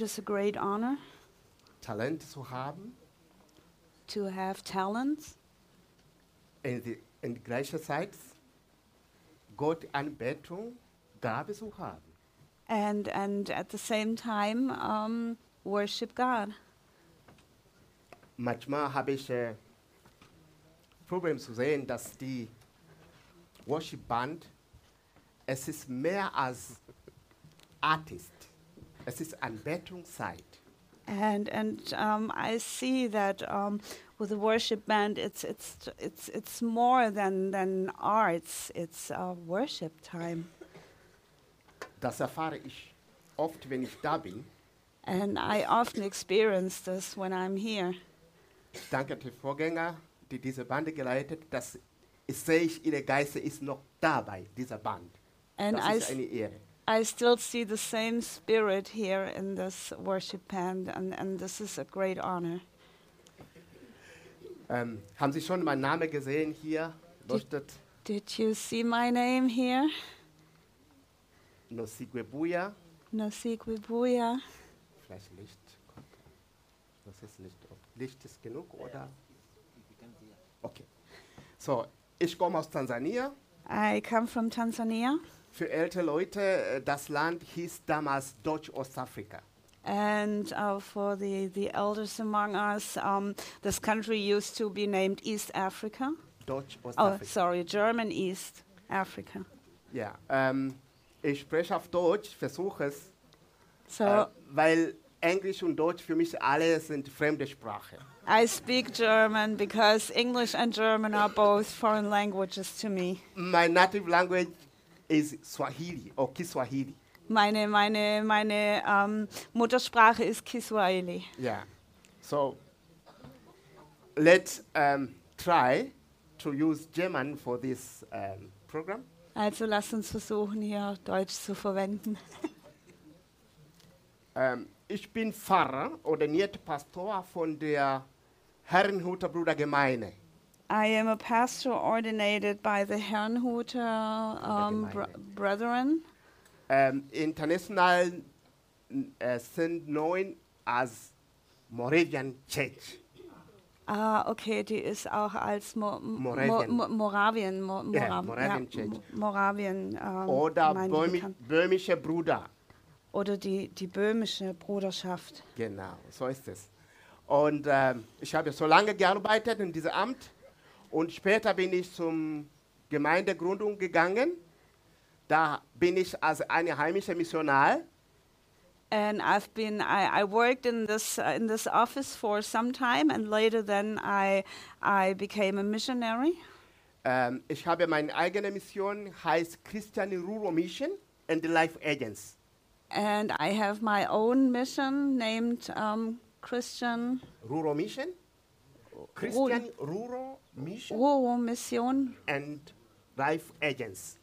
It is a great honor Talent zu haben, to have talents in, die, in gleicher Zeit Gott Anbetung, Gabe zu haben. and and at the same time um, worship God. Manchmal habe ich äh, Problem zu sehen, dass die Worship Band, es ist mehr als Artist. Es ist Anbetungszeit. And and um, I see that um, with the worship band, it's it's it's it's more than than arts. It's uh, worship time. Das erfahre ich oft, wenn ich da bin. And I often experience this when I'm here. Ich danke den Vorgänger, die diese Bande geleitet, ich sehe, ich, ihre Geiste ist noch dabei, dieser Band. And das I, ist eine Ehre. I still see the same spirit here in this worship band, and, and this is a great honor. Ähm, haben Sie schon meinen Namen gesehen hier? Leuchtet Did you see my name here? Nosigwebuya. Nosikwibuya. Vielleicht Licht. Das ist Licht. Licht ist genug, oder? Okay. So, ich komme aus Tansania. I come from Tanzania, Für ältere Leute, äh, das Land hieß damals Deutsch-Ostafrika. and uh, for the, the elders among us, um, this country used to be named East Africa. Oh, sorry, German East Africa. ja, ähm, ich spreche auf Deutsch, versuche es, So äh, weil Englisch und Deutsch für mich alle sind fremde Sprache. I speak German because English and German are both foreign languages to me. My native language is Swahili or Kiswahili. Meine, meine, meine ähm, Muttersprache ist Kiswahili. Yeah. So let's um, try to use German for this um, program. Also lasst uns versuchen, hier Deutsch zu verwenden. Ähm, ich bin Pfarrer, ordiniert Pastor von der Herrenhuter Brudergemeinde. I am a pastor ordinated by the Herrnhuter um, br. Brethren. Ähm, international äh, sind neun als Moravian Church. Ah, okay, die ist auch als Mo Mo Moravian. Mo Moravien, Mo Ja, Morav- Moravian ja, Church. Moravien ähm, Oder Böhmi bekannt. böhmische Bruder. Oder die, die böhmische Bruderschaft. Genau, so ist es. Und ähm, ich habe so lange gearbeitet in diesem Amt und später bin ich zum Gemeindegründung gegangen. Da bin ich als eine heimische Missionar And I've been I, I worked in this uh, in this office for some time, and later then I I became a missionary. Ähm, ich habe meine eigene Mission, heißt Christian Rural Mission and Life Agents. And I have my own mission named um, Christian Rural Mission? Christian Rural Mission Rural Mission and Life Agents.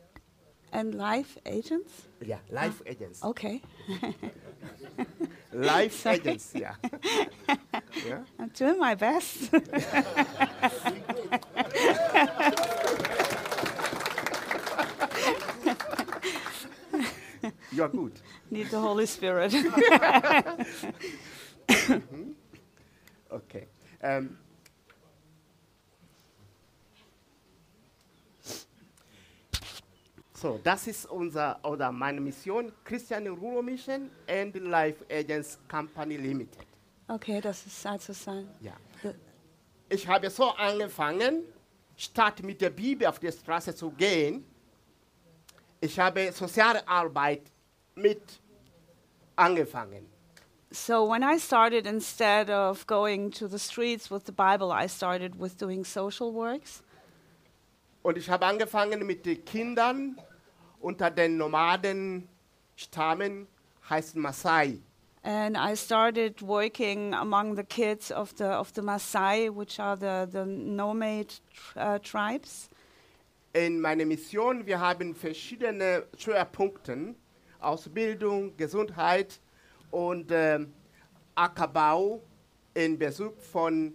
and Life Agents. Yeah, Life Agents. Okay, Life. Agents, yeah. ja. I'm doing my best. you are good. Need the Holy Spirit. Mm-hmm. Okay. Ähm, so, das ist unser oder meine Mission, Christian Rural Mission and Life Agents Company Limited. okay, das ist also sein. Ja. Ich habe so angefangen, statt mit der Bibel auf die Straße zu gehen, ich habe soziale Arbeit mit angefangen. So when I started, instead of going to the streets with the Bible, I started with doing social works. Und ich habe angefangen mit den Kindern unter den Nomadenstammen, heißt Maasai. And I started working among the kids of the of the Maasai, which are the the nomad uh, tribes. In meiner Mission, wir haben verschiedene Schwerpunkte, Ausbildung, Gesundheit und ähm, Ackerbau in Bezug von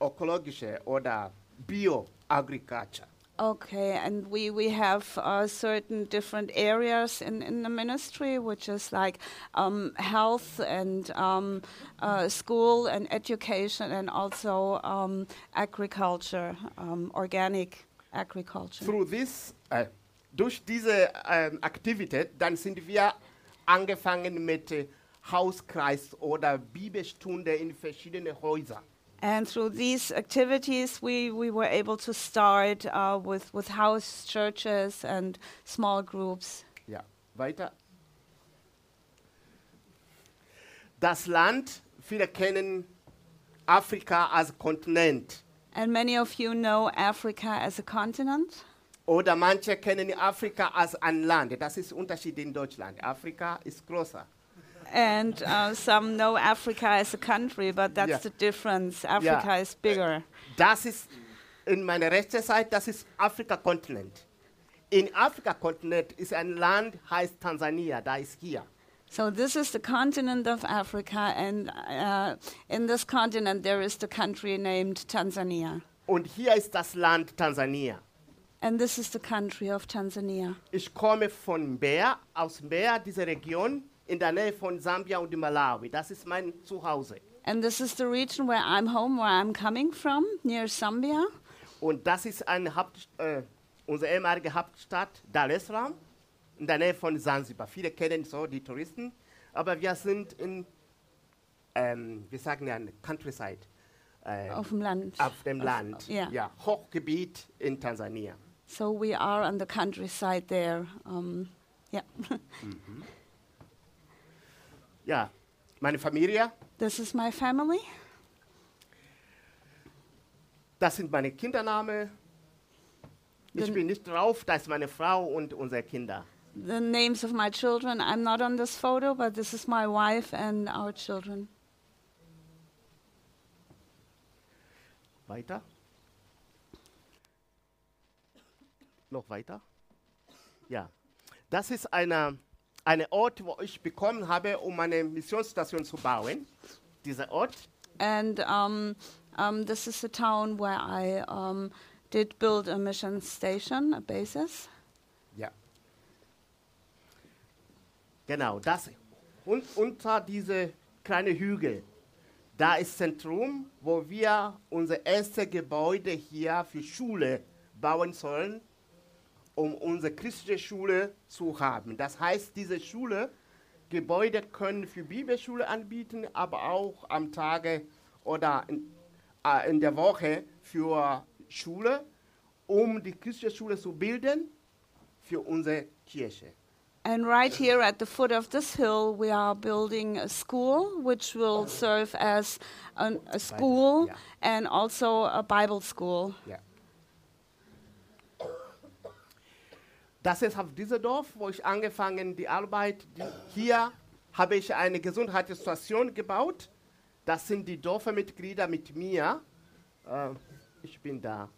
ökologischer oder Bio-Agriculture. Okay, and we, we have uh, certain different areas in, in the ministry, which is like um, health and um, uh, school and education, and also um, agriculture, um, organic agriculture. Through this, äh, durch diese ähm, Aktivität, dann sind wir angefangen mit äh, Hauskreis oder Bibelstunde in verschiedene Häuser. And through these activities, we, we were able to start uh, with, with house churches and small groups. Ja, weiter. Das Land, viele kennen Afrika als Kontinent. And many of you know Africa as a continent. Oder manche kennen Afrika als ein Land. Das ist Unterschied in Deutschland. Afrika ist größer. And uh, some know Africa as a country, but that's Yeah. the difference. Africa is bigger. Das ist in meiner rechten Seite, das ist Afrika-Kontinent. In Afrika-Kontinent ist ein Land, heißt Tansania, da ist hier. So this is the continent of Africa, and uh, in this continent there is the country named Tanzania, Und hier ist das Land Tansania. and this is the country of Tanzania. Ich komme von Mbeya, aus Mbeya, diese Region, in der Nähe von Sambia und Malawi. Das ist mein Zuhause. And this is the region where I'm home, where I'm coming from, near Zambia. Und das ist eine Haupt, äh, unsere ehemalige Hauptstadt Dar es Salaam, in der Nähe von Zanzibar. Viele kennen so die Touristen, aber wir sind in, ähm, wir sagen ja, Countryside, äh, Auf dem Land. auf dem Auf- Land, ja. ja, Hochgebiet in Tansania. So we are on the countryside there. Um, yeah. Ja, meine Familie, this is my family. das sind meine Kindernamen. Ich bin nicht drauf, das ist meine Frau und unsere Kinder. The names of my children, I'm not on this photo, but this is my wife and our children. Weiter. Noch weiter. Ja. Das ist eine, eine Ort, wo ich bekommen habe, um eine Missionsstation zu bauen. Dieser Ort. And um, um, this is a town where I um, did build a mission station, a basis. Ja. Genau, das. Und unter diese kleine Hügel, da ist Zentrum, wo wir unser erstes Gebäude hier für Schule bauen sollen, um unsere christliche Schule zu haben. Das heißt, diese Schule, Gebäude können für Bibelschule anbieten, aber auch am Tage oder in, äh, in der Woche für Schule, um die christliche Schule zu bilden für unsere Kirche. And right here at the foot of this hill, we are building a school which will serve as an, a school yeah. and also a Bible school. Ja. Das ist auf diesem Dorf, wo ich angefangen die Arbeit. Hier habe ich eine Gesundheitsstation gebaut. Das sind die Dorfmitglieder mit mir. Äh, ich bin da.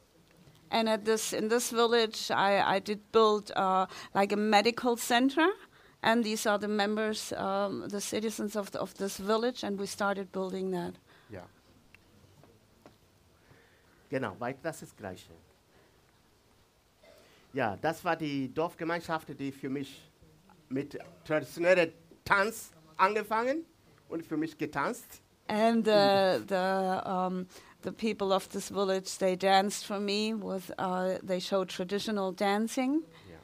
And at this in this village, I, I did build uh, like a medical center, and these are the members, um, the citizens of, the, of this village, and we started building that. Ja. Genau, weiter das ist das Gleiche. Ja, das war die Dorfgemeinschaft, die für mich mit traditionellem Tanz angefangen und für mich getanzt. And the the um, the people of this village, they danced for me. With uh, they showed traditional dancing. Ja.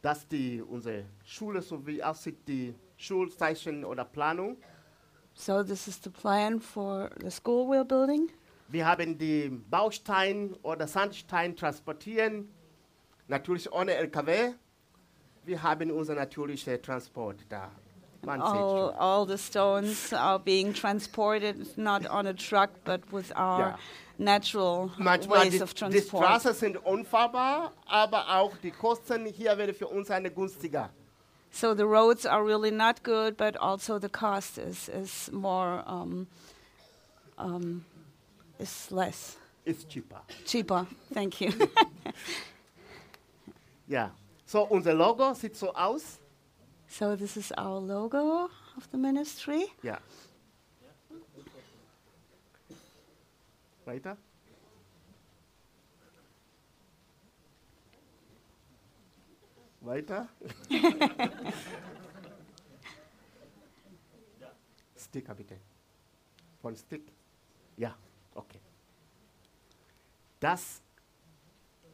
Dass die, unsere Schule, so wie aussieht, die Schulzeichen oder Planung. So this is the plan for the school we're building. Wir haben die Baustein oder Sandstein transportieren, natürlich ohne LKW. Wir haben unser natürlicher Transport da. All, all the stones are being transported not on a truck, but with our Ja. natural Manchmal ways die, of die transport. Straßen sind unfahrbar, aber auch die Kosten hier werden für uns eine günstiger. So the roads are really not good, but also the cost is is more um, um, It's less. It's cheaper. Cheaper. Thank you. yeah. So unser Logo sieht so aus. So this is our logo of the ministry. Yeah. Weiter. Weiter. Sticker bitte. Von Stick. Ja. Okay. Das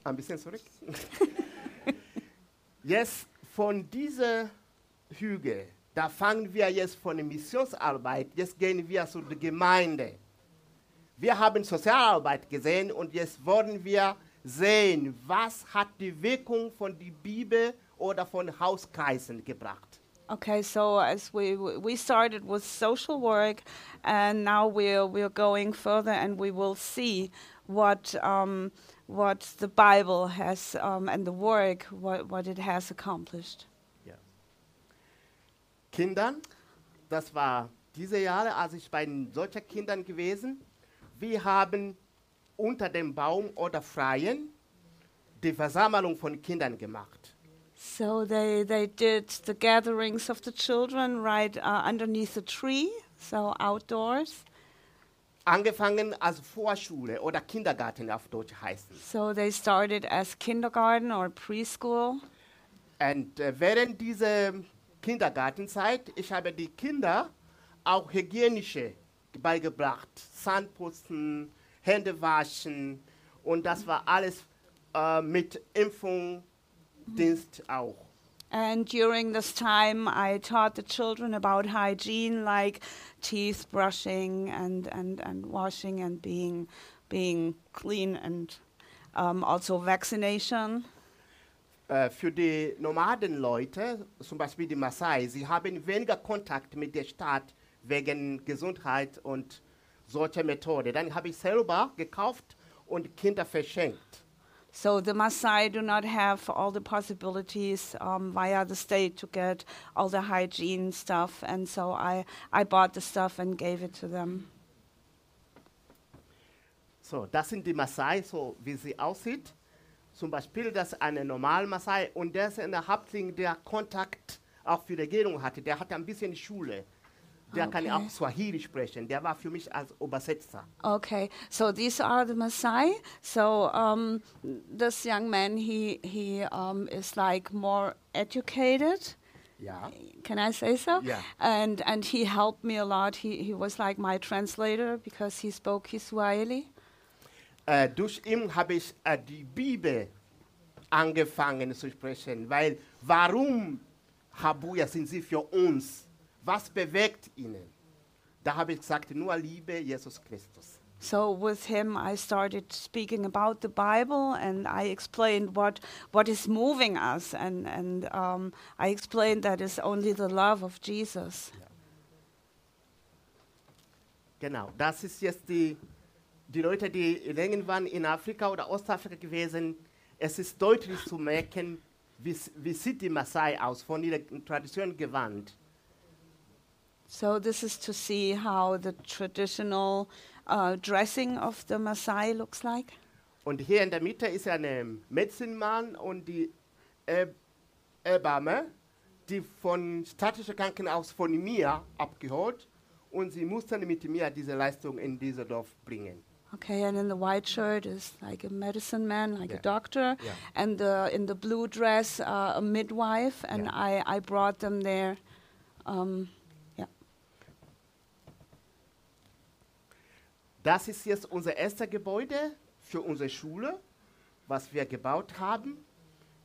ein bisschen zurück. jetzt von dieser Hügel, da fangen wir jetzt von der Missionsarbeit, jetzt gehen wir zu der Gemeinde. Wir haben Sozialarbeit gesehen und jetzt wollen wir sehen, was hat die Wirkung von der Bibel oder von Hauskreisen gebracht. Okay, so as we we started with social work, and now we're we're going further, and we will see what um, what the Bible has um, and the work what what it has accomplished. Ja. Kindern, das war diese Jahre, als ich bei solchen Kindern gewesen. Wir haben unter dem Baum oder Freien die Versammlung von Kindern gemacht. So they they did the gatherings of the children right uh, underneath the tree, so outdoors. Angefangen als Vorschule oder Kindergarten auf Deutsch heißt es. So they started as kindergarten or preschool. Und äh, während dieser Kindergartenzeit, ich habe die Kinder auch hygienische beigebracht. Zahnputzen, Hände waschen und das war alles äh, mit Impfungsdienst auch. And during this time, I taught the children about hygiene, like teeth brushing and, and, and washing and being, being clean, and um, also vaccination. Äh, für die Nomadenleute, zum Beispiel die Maasai, sie haben weniger Kontakt mit der Stadt wegen Gesundheit und solcher Methode. Dann habe ich selber gekauft und Kinder verschenkt. So the Maasai do not have all the possibilities um, via the state to get all the hygiene stuff, and so I, I bought the stuff and gave it to them. So, das sind die Maasai, so wie sie aussieht. Zum Beispiel, das eine normale Maasai und der ist ein Häuptling, der Kontakt auch für die Regierung hatte. Der hatte ein bisschen Schule. Der kann Okay. auch Swahili sprechen. Der war für mich als Übersetzer. Okay, so these are the Maasai. So um, this young man, he he um, is like more educated. Ja. Can I say so? Yeah. And and he helped me a lot. He he was like my translator because he spoke Kiswahili. Äh, durch ihn habe ich äh, die Bibel angefangen zu sprechen, weil warum, Habuja, sind sie für uns? Was bewegt ihnen? Da habe ich gesagt, nur Liebe Jesus Christus. So with him, I started speaking about the Bible, and I explained what what is moving us, and and um, I explained that it's only the love of Jesus. Genau, das ist jetzt die, die Leute, die länger waren in Afrika oder Ostafrika gewesen. Es ist deutlich zu merken, wie, wie sieht die Maasai aus, von ihrer Tradition gewandt. So this is to see how the traditional uh, dressing of the Maasai looks like. Und hier in der Mitte ist ein Medizinmann und die äh, Hebamme, die von städtischen Krankenhaus von mir abgeholt und sie mussten mit mir diese Leistung in dieses Dorf bringen. Okay, and in the white shirt is like a medicine man, like Yeah. a doctor, Yeah. and the, in the blue dress, uh, a midwife, and Yeah. I, I brought them there. Um, Das ist jetzt unser erstes Gebäude für unsere Schule, was wir gebaut haben.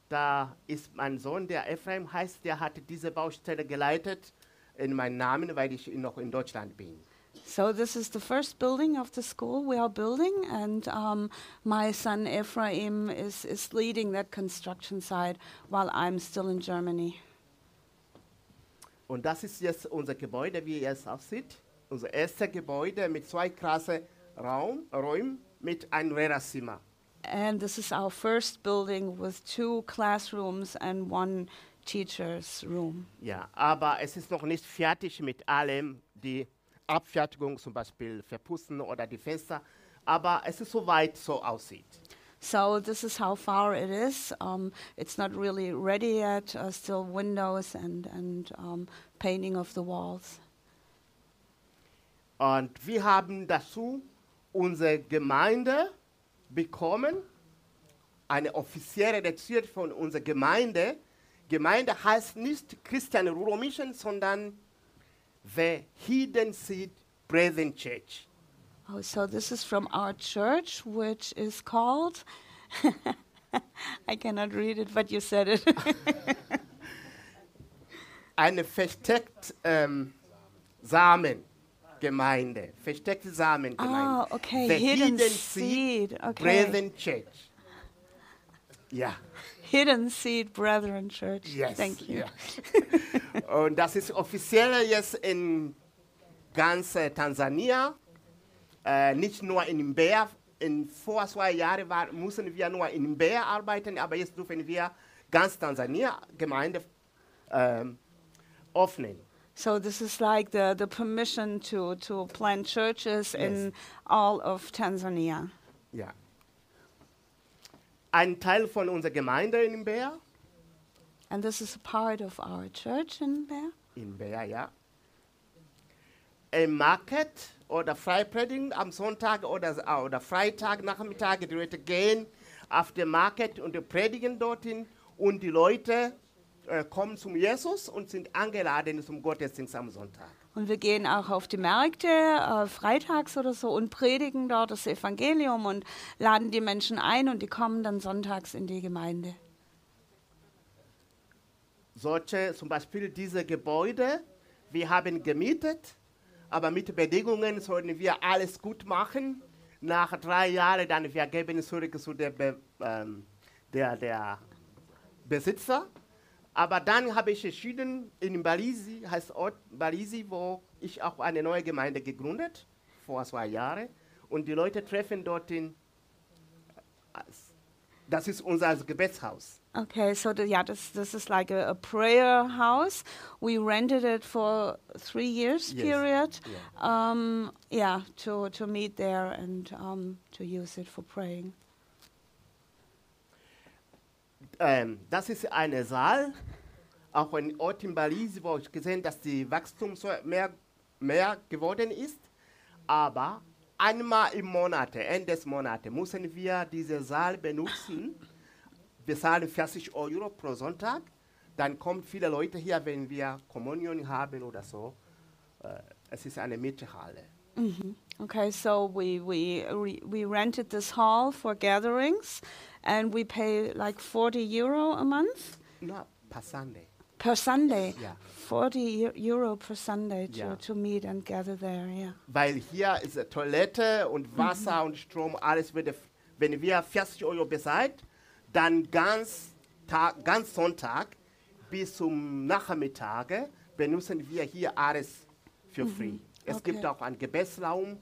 Da ist mein Sohn, der Ephraim heißt, der hat diese Baustelle geleitet in meinem Namen, weil ich noch in Deutschland bin. So this is the first building of the school we are building, and um, my son Ephraim is, is leading that construction site while I'm still in Germany. Und das ist jetzt unser Gebäude, wie es aussieht. Unser erstes Gebäude mit zwei krasse Raum, Räumen mit einem Lehrerzimmer. And this is our first building with two classrooms and one teacher's room. Ja, aber es ist noch nicht fertig mit allem, die Abfertigung zum Beispiel verputzen oder die Fenster. Aber es ist soweit so aussieht. So this is how far it is. Um, it's not really ready yet. Uh, still windows and and um, painting of the walls. Und wir haben dazu unsere Gemeinde bekommen, eine offizielle Reziert von unserer Gemeinde Gemeinde heißt nicht Christian Rural Mission, sondern The Hidden Seed Brethren Church. Oh, so this is from our church, which is called. I cannot read it, but you said it. Eine versteckt ähm, Samengemeinde. Versteckte Samengemeinde. Ah, okay, The Hidden Hidden Seed, Seed okay. Brethren Church. Ja. Hidden Seed Brethren Church. Yes. Thank you. Ja. Und das ist offiziell jetzt in ganz äh, Tansania, äh, nicht nur in Mbeya. In vor zwei Jahren war, mussten wir nur in Mbeya arbeiten, aber jetzt dürfen wir ganz Tansania Gemeinde ähm, öffnen. So this is like the, the permission to, to plant churches in all of Tanzania. Ja. Ein Teil von unserer Gemeinde in Mbeya, And this is a part of our church in there. in Mbeya, ja. Im Market oder Freipredigen am Sonntag oder, äh, oder Freitag Nachmittag, die Leute gehen auf den Market und predigen dorthin und die Leute äh, kommen zum Jesus und sind eingeladen zum Gottesdienst am Sonntag. Und wir gehen auch auf die Märkte äh, freitags oder so und predigen dort das Evangelium und laden die Menschen ein und die kommen dann sonntags in die Gemeinde. Solche, zum Beispiel diese Gebäude, wir haben gemietet, aber mit Bedingungen sollten wir alles gut machen. Nach drei Jahren dann wir geben zurück zu der, Be ähm, der, der Besitzer. Aber dann habe ich entschieden, in Balisi, heißt Ort Balisi, wo ich auch eine neue Gemeinde gegründet, vor zwei Jahren. Und die Leute treffen dort in, das ist unser Gebetshaus. Okay, so the, yeah, this this is like a, a prayer house. We rented it for three years Yes, period. Um, yeah, to to meet there and um, to use it for praying. Ähm, das ist ein Saal, auch in Belize, wo ich gesehen dass die Wachstum so mehr, mehr geworden ist. Aber einmal im Monat, Ende des Monats, müssen wir diesen Saal benutzen. Wir zahlen 40 Euro pro Sonntag. Dann kommen viele Leute hier, wenn wir Kommunion haben oder so. Äh, es ist eine Miethalle. Okay, so we we we rented this hall for gatherings, and we pay like forty euro a month Na, per Sunday. Per Sunday. Forty eu- euro per Sunday to, Ja. to meet and gather there. Yeah. Weil hier ist Toilette und Wasser und Strom, alles wird, wenn wir 40 Euro bezahlt, dann ganz, Tag, ganz Sonntag bis zum Nachmittag benutzen wir hier alles für free. Es Okay. gibt auch einen Gebetsraum,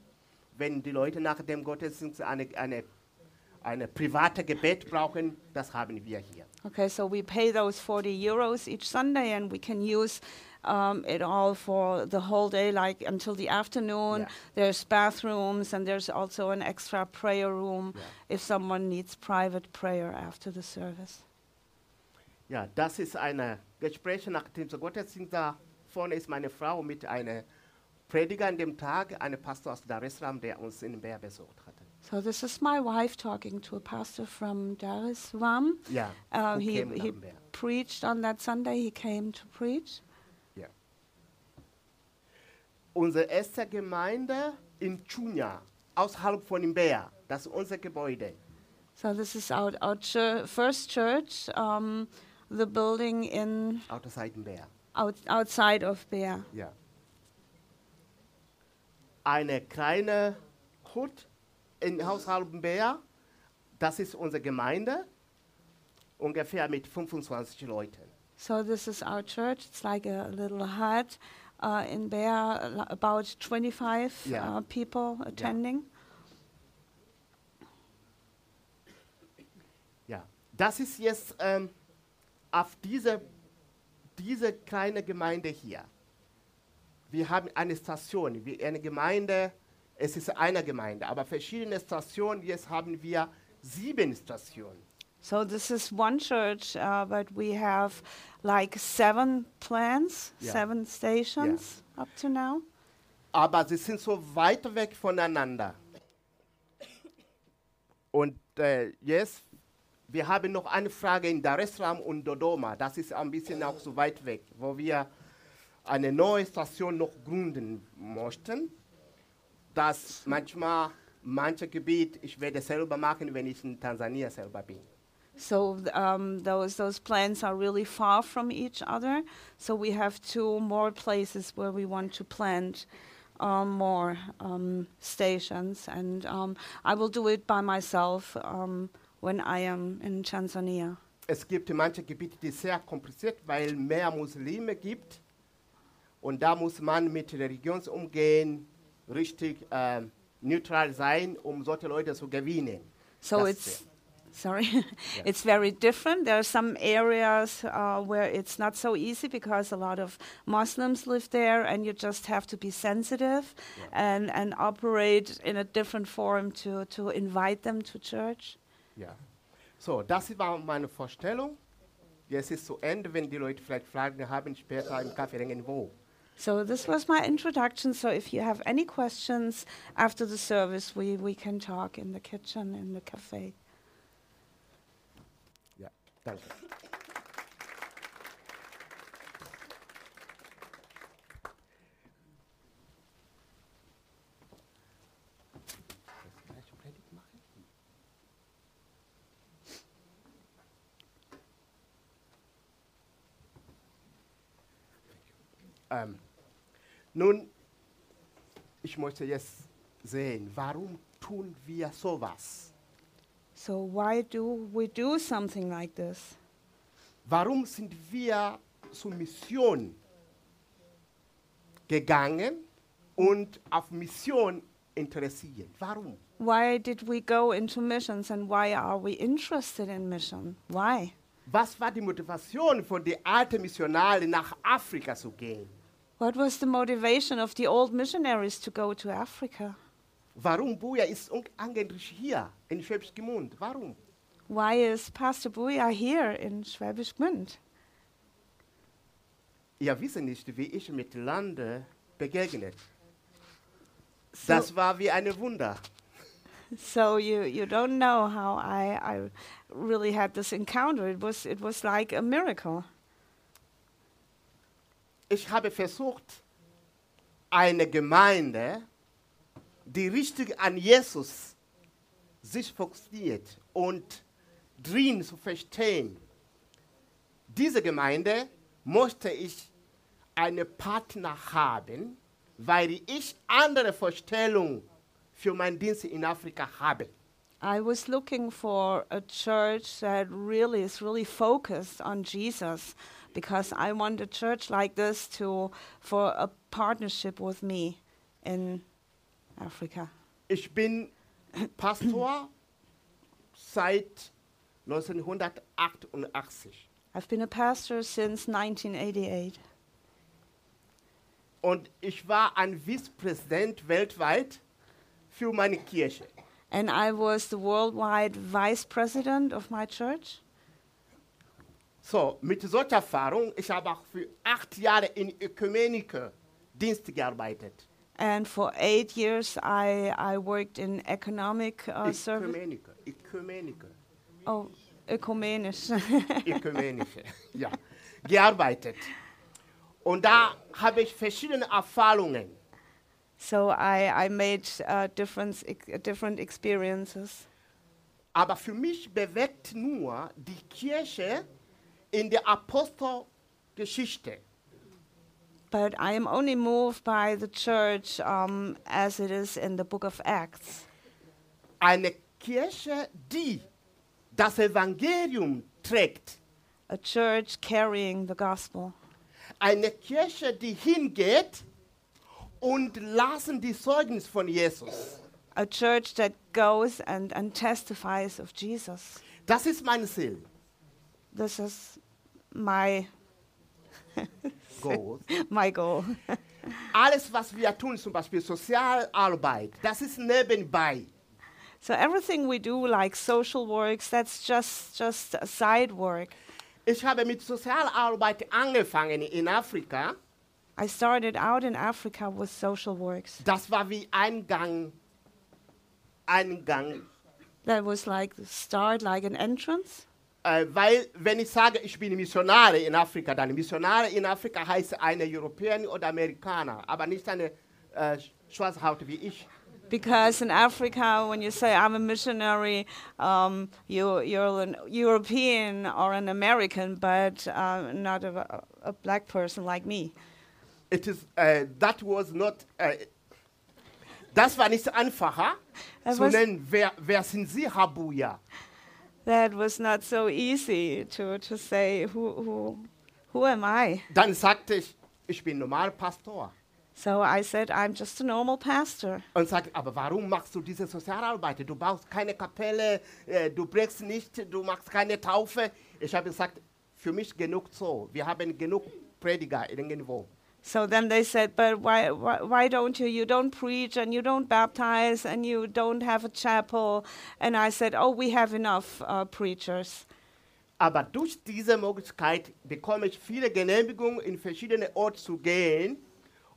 wenn die Leute nach dem Gottesdienst eine, eine, eine private Gebet brauchen, das haben wir hier. Okay, so we pay those 40 euros each Sunday, and we can use um, it all for the whole day, like until the afternoon. Yeah. There's bathrooms, and there's also an extra prayer room Yeah. if someone needs private prayer after the service. Ja, das ist ein Gespräch nach dem Gottesdienst. Da vorne ist meine Frau mit einem Prediger an dem Tag, einem Pastor aus Dar es Salaam, der uns in Bär besucht hatte. So this is my wife talking to a pastor from Dar es Salaam. Uh, who he he preached on that Sunday. He came to preach. Ja. Unsere erste Gemeinde in Chunya, außerhalb von Mbeya, das ist unser Gebäude. So this is our our chur- first church, um, the building in Outside Mbeya. out, outside of Beer. Ja. Eine kleine Hut in außerhalb Mbeya, das ist unsere Gemeinde, ungefähr mit 25 Leuten. So this is our church. It's like a little hut uh, in uh, about 25 Yeah. uh, people attending. Ja, das ist jetzt ähm, auf diese, diese kleine Gemeinde hier. Wir haben eine Station, wie eine Gemeinde, es ist eine Gemeinde, aber verschiedene Stationen. Jetzt haben wir sieben Stationen. So this is one church, uh, but we have like seven plants, Yeah. seven stations up to now. Aber sie sind so weit weg voneinander. Und äh, jetzt wir haben noch eine Frage in Dar es Salaam und Dodoma. Das ist ein bisschen auch so weit weg, wo wir eine neue Station noch gründen möchten. Das manchmal, manche Gebiet, ich werde selber machen, wenn ich in Tansania selber bin. So um, those those plans are really far from each other. So we have two more places where we want to plant um, more um, stations, and I will do it by myself when I am in Tanzania. Es gibt manche Gebiete, die sehr kompliziert, weil mehr Muslime gibt. Und da muss man mit Religions umgehen, richtig ähm, neutral sein, um solche Leute zu gewinnen. So Das it's sorry, it's very different. There are some areas uh, where it's not so easy because a lot of Muslims live there, and you just have to be sensitive and and operate in a different form to to invite them to church. Ja. So, das war meine Vorstellung. Jetzt ist zu Ende, wenn die Leute vielleicht Fragen haben, später im Café irgendwo. So this was my introduction. So if you have any questions after the service, we we can talk in the kitchen in the cafe. Ja, danke. Ähm, nun, ich möchte jetzt sehen, warum tun wir sowas? So why do we do something like this? Warum sind wir zur Mission gegangen und auf Mission interessiert? Warum? Why did we go into missions and why are we interested in mission? Why? Was war die Motivation von den alten Missionaren nach Afrika zu gehen? What was the motivation of the old missionaries to go to Africa? Warum Buja ist eigentlich hier in Schwäbisch Gmünd? Warum? Why is Pastor Booyah here in Schwäbisch Gmünd? Ihr wisst nicht, wie ich mit Lande begegnet. So, Das war wie ein Wunder. so you, you don't know how I, I really had this encounter. It was, it was like a miracle. Ich habe versucht, eine Gemeinde, die richtig an Jesus sich fokussiert und drin zu verstehen. Diese Gemeinde möchte ich einen Partner haben, weil ich andere Vorstellungen für meinen Dienst in Afrika habe. I was looking for a church that really is really focused on Jesus because I want a church like this to for a partnership with me in Africa. Ich bin Pastor seit 1988 I've been a pastor since 1988 und ich war ein Vizepräsident weltweit für meine Kirche. and I was the worldwide vice president of my church. So, mit solcher Erfahrung, ich habe auch für acht Jahre in Ökumenike Dienst gearbeitet. And for eight years, I, I worked in economic uh, service. Ökumenike, Ökumenike, Oh, ökumenisch. Ökumenische, ja, gearbeitet. Und da habe ich verschiedene Erfahrungen. so I, I made uh, different, different experiences. Aber für mich bewegt nur die Kirche in der Apostelgeschichte. But I am only moved by the church um, as it is in the book of Acts. Eine Kirche, die das Evangelium trägt. A church carrying the gospel. Eine Kirche, die hingeht und lassen die Zeugnis von Jesus. A church that goes and, and testifies of Jesus. Das ist mein Ziel. This is my, Goal. my goal. Alles, was wir tun, zum Beispiel Sozialarbeit, das ist nebenbei. so everything we do, like social works, that's just, just a side work. Ich habe mit Sozialarbeit angefangen in Afrika. I started out in Africa with social works. Das war wie Eingang, Eingang That was like the start, like an entrance. Äh, weil, wenn ich sage, ich bin Missionare in Afrika, dann Missionare in Afrika heißt eine Europäerin oder Amerikaner, aber nicht eine äh, schwarze Haut wie ich. Because in Africa, when you say I'm a missionary, um, you, you're an European or an American, but uh, not a, a black person like me. It is, äh, that was not, äh, das war nicht einfacher zu nennen, wer, wer sind Sie, Habuya? That was not so easy to, to say, who, who, who am I? Dann sagte ich, ich bin normal Pastor. So I said, I'm just a normal pastor. Und sagte, aber warum machst du diese Sozialarbeit? Du baust keine Kapelle, äh, du prägst nicht, du machst keine Taufe. Ich habe gesagt, für mich genug so. Wir haben genug Prediger irgendwo. So then they said, but why, why, why don't you? You don't preach and you don't baptize and you don't have a chapel. And I said, oh, we have enough uh, preachers. Aber durch diese Möglichkeit bekomme ich viele Genehmigungen, in verschiedene Orte zu gehen.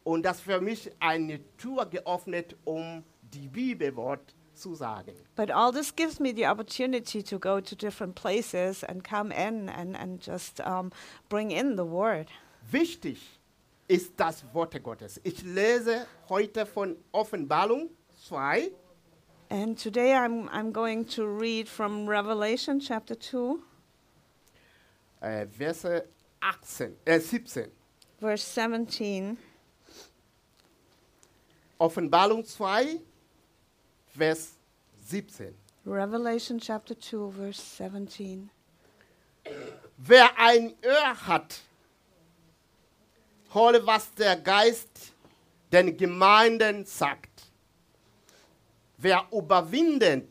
Und das für mich eine Tür geöffnet, um die Bibelwort zu sagen. But all this gives me the opportunity to go to different places and come in and, and just um, bring in the word. Wichtig ist das Wort Gottes. Ich lese heute von Offenbarung 2, And today I'm, I'm going to read from Revelation chapter 2, äh, Verse 18, äh, 17. verse 17. Offenbarung 2, Vers 17. Revelation chapter 2, verse 17. Wer ein Ohr hat, höre, was der Geist den Gemeinden sagt. Wer überwindet,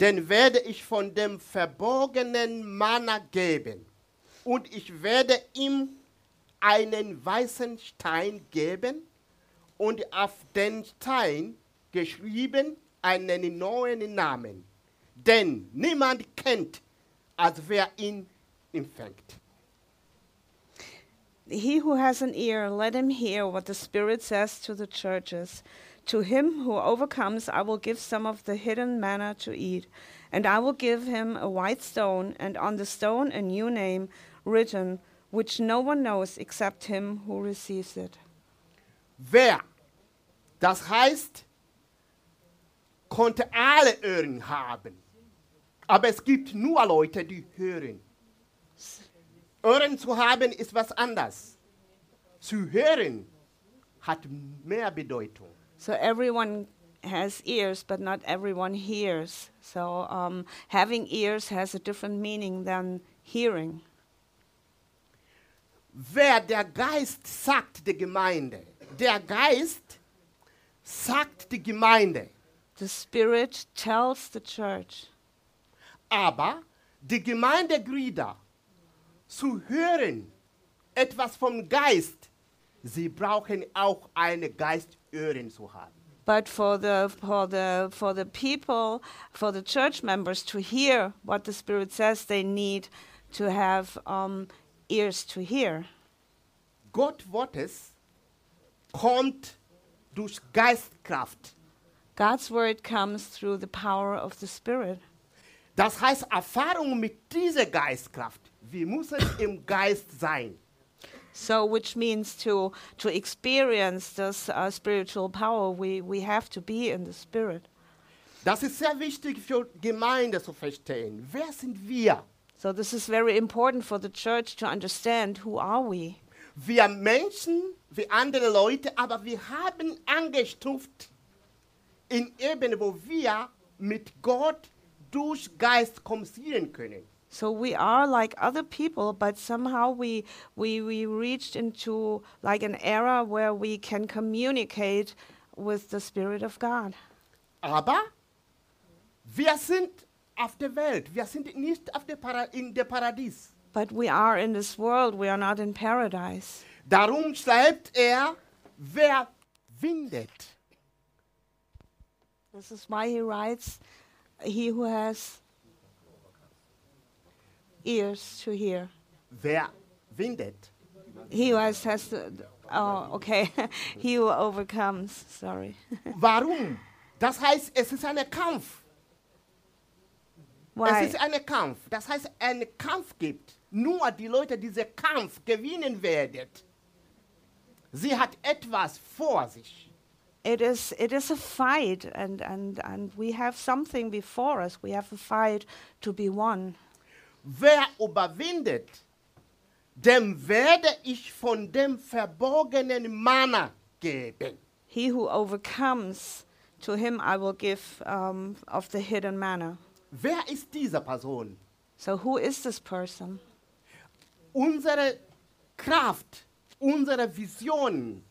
den werde ich von dem verborgenen Manna geben. Und ich werde ihm einen weißen Stein geben und auf den Stein geschrieben einen neuen Namen. Denn niemand kennt, als wer ihn empfängt. He who has an ear, let him hear what the Spirit says to the churches. To him who overcomes, I will give some of the hidden manna to eat. And I will give him a white stone, and on the stone a new name written, which no one knows except him who receives it. Wer, das heißt, konnte alle Ohren haben. Aber es gibt nur Leute, die hören. Ohren zu haben ist was anderes. Zu hören hat mehr Bedeutung. So everyone has ears, but not everyone hears. So um, having ears has a different meaning than hearing. Wer der Geist sagt der Gemeinde, der Geist sagt die Gemeinde, The Spirit tells the church. aber die Gemeindeglieder zu hören etwas vom Geist, sie brauchen auch eine Geistöhren zu haben. But for the for the for the people, for the church members to hear what the Spirit says, they need to have um, ears to hear. Gott Wortes kommt durch Geistkraft. God's word comes through the power of the Spirit. Das heißt, Erfahrung mit dieser Geistkraft. Wir müssen im Geist sein. So, which means to to experience this uh, spiritual power, we we have to be in the Spirit. Das ist sehr wichtig für Gemeinde zu verstehen. Wer sind wir? So, this is very important for the church to understand who are we. Wir Menschen wie andere Leute, aber wir haben angestuft in Ebene, wo wir mit Gott durch Geist kommunizieren können. So we are like other people, but somehow we we we reached into like an era where we can communicate with the Spirit of God. Aber wir sind auf der Welt, wir sind nicht auf der Para in der Paradies. But we are in this world, we are not in paradise. Darum schreibt er, wer windet. This is why he writes, He who has ears to hear. Wer windet. He was has, oh, okay. he who overcomes, sorry. Warum? Das heißt, es ist ein Kampf. Why? Es ist ein Kampf. Das heißt, ein Kampf gibt. Nur die Leute, die diesen Kampf gewinnen werden. Sie hat etwas vor sich. It is it is a fight and, and, and we have something before us. We have a fight to be won. Wer überwindet, dem werde ich von dem verborgenen Manna geben. He who overcomes, to him I will give um, of the hidden manna. Wer ist diese Person? So who is this person? Unsere Kraft, unsere Vision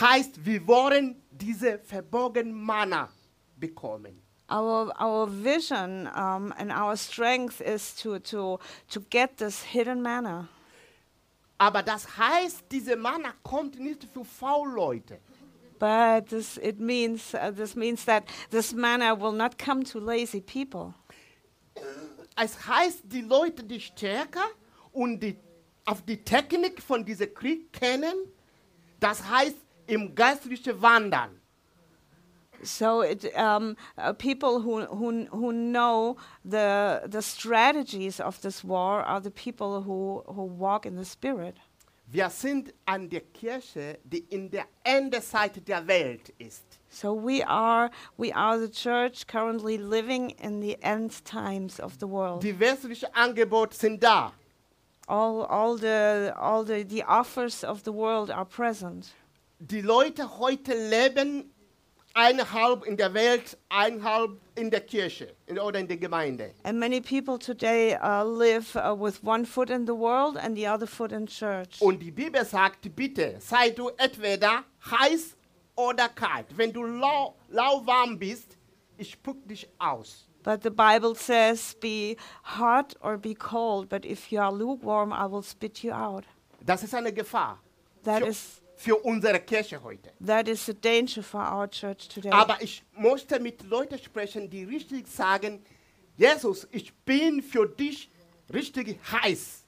heißt, wir wollen diese verborgenen Manna bekommen. Our our vision um, and our strength is to to to get this hidden manna. Aber das heißt, diese Manna kommt nicht für Faulleute. But this it means uh, this means that this manna will not come to lazy people. Es heißt, die Leute, die stärker und die auf die Technik von diesem Krieg kennen, das heißt im geistlichen Wandern. So it, um, uh, people who, who, who know the, the strategies of this war are the people who, who walk in the spirit. Wir sind an der Kirche, die in der Endezeit der Welt ist. So we are, we are the church currently living in the end times of the world. Die westlichen Angebote sind da. All, all, the, all the, the offers of the world are present. Die Leute heute leben einhalb in der Welt, einhalb in der Kirche in, oder in der Gemeinde. And many people today uh, live uh, with one foot in the world and the other foot in church. Und die Bibel sagt, bitte, sei du entweder heiß oder kalt. Wenn du lau, lauwarm bist, ich spuck dich aus. But the Bible says, be hot or be cold, but if you are lukewarm, I will spit you out. Das ist eine Gefahr That für, is, für unsere Kirche heute. that is a danger for our church today. Aber ich möchte mit Leuten sprechen, die richtig sagen, Jesus, ich bin für dich richtig heiß.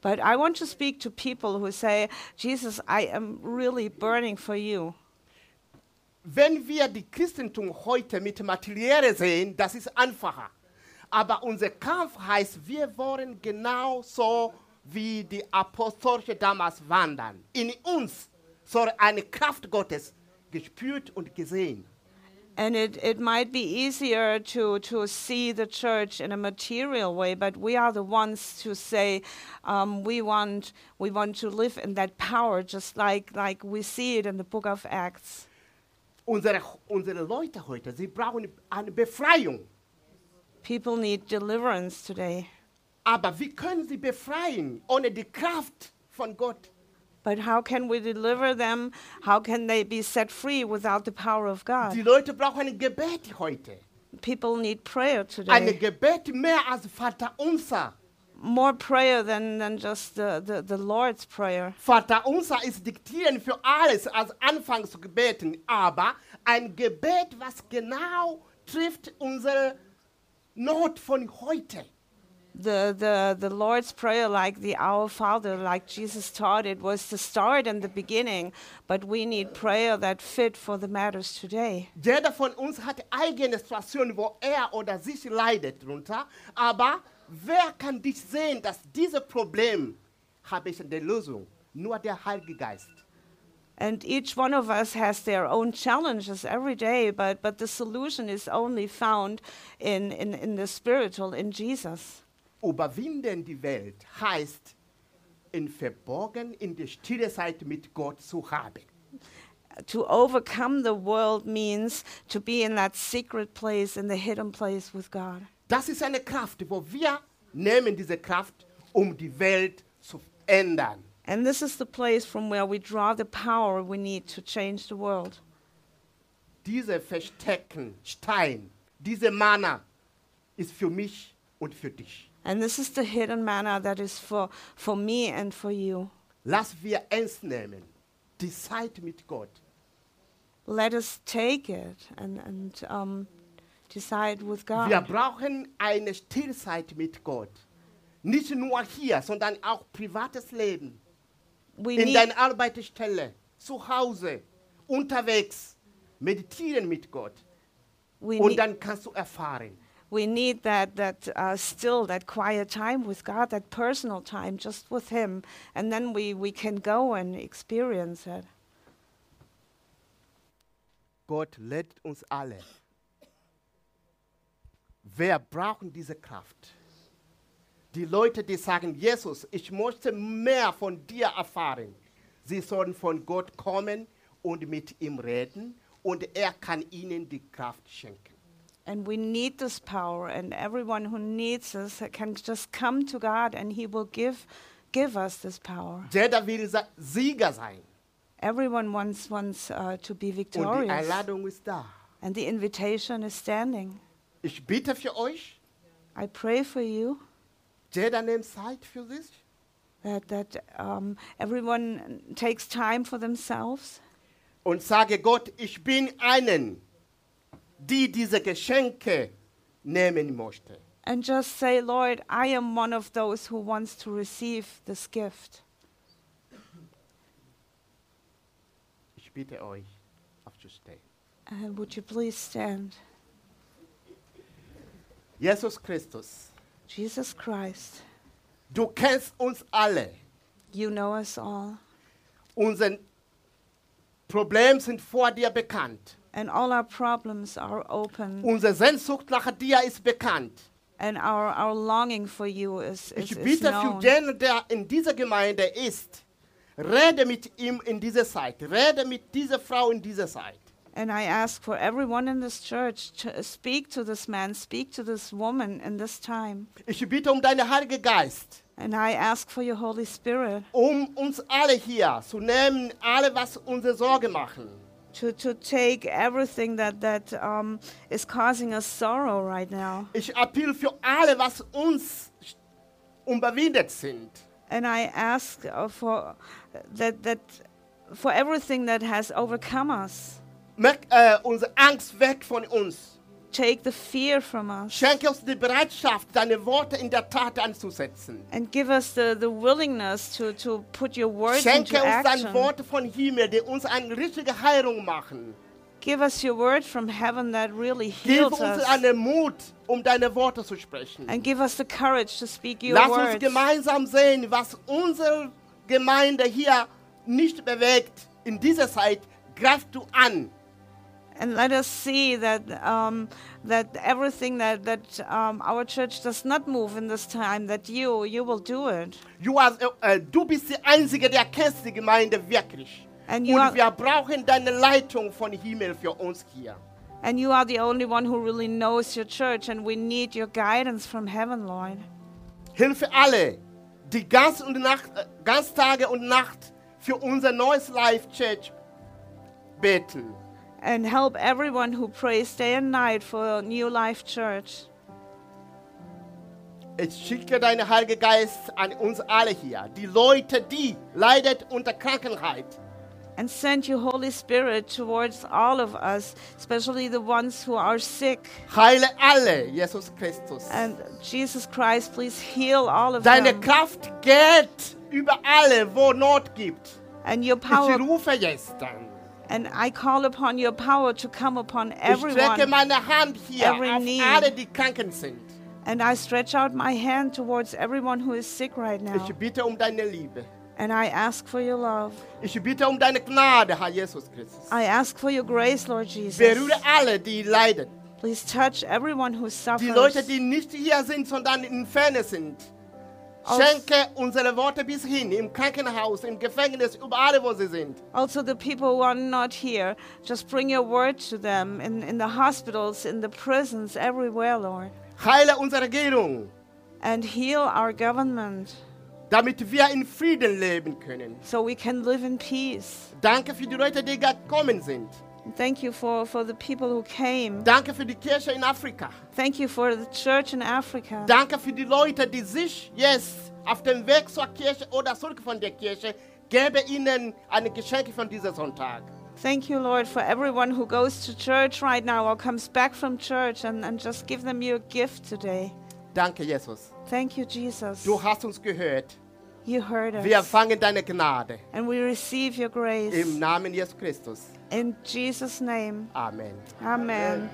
But I want to speak to people who say, Jesus, I am really burning for you. Wenn wir die Christentum heute mit Materielle sehen, das ist einfacher. Aber unser Kampf heißt, wir wollen genauso wie die Apostolische damals wandern. In uns soll eine Kraft Gottes gespürt und gesehen. And it, it might be easier to, to see the church in a material way, but we are the ones to say um, we, want, we want to live in that power, just like, like we see it in the book of Acts. Unsere, unsere Leute heute, sie brauchen eine Befreiung. People need deliverance today. Aber wie können sie befreien ohne die Kraft von Gott? But how can we deliver them? How can they be set free without the power of God? Die Leute brauchen ein Gebet heute. People need prayer Ein today. Gebet mehr als Vater unser. More prayer than, than just the, the, the Lord's Prayer. Vater unser ist diktieren für alles als Anfangsgebeten, aber ein Gebet, was genau trifft unsere Not von heute. The, the, the Lord's Prayer, like the Our Father, like Jesus taught it, was the start and the beginning, but we need prayer that fit for the matters today. Jeder von uns hat eigene Situationen, wo er oder sich leidet drunter, aber wer kann dich sehen, dass dieses Problem habe ich eine Lösung? Nur der Heilige Geist. And each one of us has their own challenges every day, but, but the solution is only found in, in, in the spiritual, in Jesus. Überwinden die Welt heißt, in Verborgen, in der stille Zeit mit Gott zu haben. To overcome the world means to be in that secret place, in the hidden place with God. Das ist eine Kraft, wo wir nehmen diese Kraft, um die Welt zu ändern. And this is the place from where we draw the power we need to change the world. Diese versteckten Stein, diese Mana ist für mich und für dich. And this is the hidden manna that is for, for me and for you. Lass wir ernst nehmen, die Zeit mit Gott. Let us take it and, and um, decide with God. Wir brauchen eine Stillzeit mit Gott. Nicht nur hier, sondern auch privates Leben. We In deiner Arbeitsstelle, zu Hause, unterwegs. Meditieren mit Gott. we, Und dann kannst du erfahren. We need that that uh, still that quiet time with God, that personal time just with Him, and then we we can go and experience it. Gott lädt uns alle. Wer brauchen diese Kraft? Die Leute, die sagen, Jesus, ich möchte mehr von dir erfahren. Sie sollen von Gott kommen und mit ihm reden und er kann ihnen die Kraft schenken. And we need this power, and everyone who needs us can just come to God, and He will give give us this power. Jeder will Sieger sein Everyone wants wants uh, to be und die victorious, Einladung ist da. and the invitation is standing. Ich bitte für euch, I pray for you jeder nimmt Zeit für sich. that that um, everyone takes time for themselves und sage Gott, ich bin einen, die diese Geschenke nehmen möchte. and just say, Lord, I am one of those who wants to receive this gift. Ich bitte euch, aufzustehen. And would you please stand? Jesus Christus, Jesus Christ, du kennst uns alle. you know us all, Unsere Probleme sind vor dir bekannt. And all our problems are open, Unsere Sehnsucht nach dir ist bekannt. and our, our longing for you is, is, Ich bitte für den, der in dieser Gemeinde ist, rede mit ihm in dieser Zeit. Rede mit dieser Frau in dieser Zeit. And I ask for everyone in this church to speak to this man, speak to this woman in this time. Ich bitte um deinen Heiligen Geist. And I ask for your Holy Spirit um uns alle hier zu nehmen, alle, was unsere Sorge machen. To, to take everything that, that um, is causing us sorrow right now. Ich appell für alle, was uns unbewindet sind. And I ask uh, for that, that for everything that has overcome us. Mach äh, unsere Angst weg von uns. Take the fear from us Schenke uns die Bereitschaft, deine Worte in der Tat anzusetzen. and give us the, the willingness to, to put your words Schenke into uns deine action. Worte von Himmel, die uns eine richtige Heilung machen. Give us your word from heaven that really Gib heals uns us. einen Mut, um deine Worte zu sprechen. And give us the courage to speak your Lass uns words. gemeinsam sehen, was unsere Gemeinde hier nicht bewegt. In dieser Zeit greifst du an. And let us see that um, that everything that that um, our church does not move in this time, that you you will do it. Du, hast, äh, du bist die Einzige, der kennst die Gemeinde wirklich. And you Und are wir brauchen deine Leitung von Himmel für uns hier. and you are the only one who really knows your church, and we need your guidance from heaven, Lord. Hilfe alle, die ganz, und Nacht, äh, ganz Tage und Nacht für unser neues Life Church beten. And help everyone who prays day and night for a New Life Church. Ich schicke deinen Heiligen Geist an uns alle hier. Die Leute, die leidet unter Krankheit. And send your Holy Spirit towards all of us, especially the ones who are sick. Heile alle, Jesus Christus. And Jesus Christ, please heal all of Deine them. Kraft geht über alle, wo Not gibt. And your power. Ich rufe jetzt dann. And I call upon your power to come upon Ich strecke everyone. meine Hand hier every auf need. alle, die kranken sind. And I stretch out my hand towards everyone who is sick right now. Ich bitte um deine Liebe. And I ask for your love. Ich bitte um deine Gnade, Herr Jesus Christus. I ask for your grace, Lord Jesus. Berühre alle, die leiden. Please touch everyone who Die Leute, suffers. die nicht hier sind, sondern in Ferne sind. Schenke unsere Worte bis hin, im Krankenhaus, im Gefängnis, überall, wo sie sind. Also, the people who are not here, just bring your word to them in, in the hospitals, in the prisons, everywhere, Lord. Heile unsere Regierung, And heal our government damit wir in Frieden leben können. so we can live in peace. Danke für die Leute, die gekommen sind. Thank you for, for the people who came. Danke für die Kirche in Afrika. Thank you for the church in Africa. Danke für die Leute, die sich jetzt auf dem Weg zur Kirche oder zurück von der Kirche, gebe ihnen eine Geschenk von diesem Sonntag. Thank you, Lord, for everyone who goes to church right now or comes back from church and, and just give them your gift today. Danke, Jesus. Thank you, Jesus. Du hast uns gehört. You heard us. Wir empfangen deine Gnade. And we receive your grace. Im Namen Jesus Christus. In Jesus' name. Amen. Amen.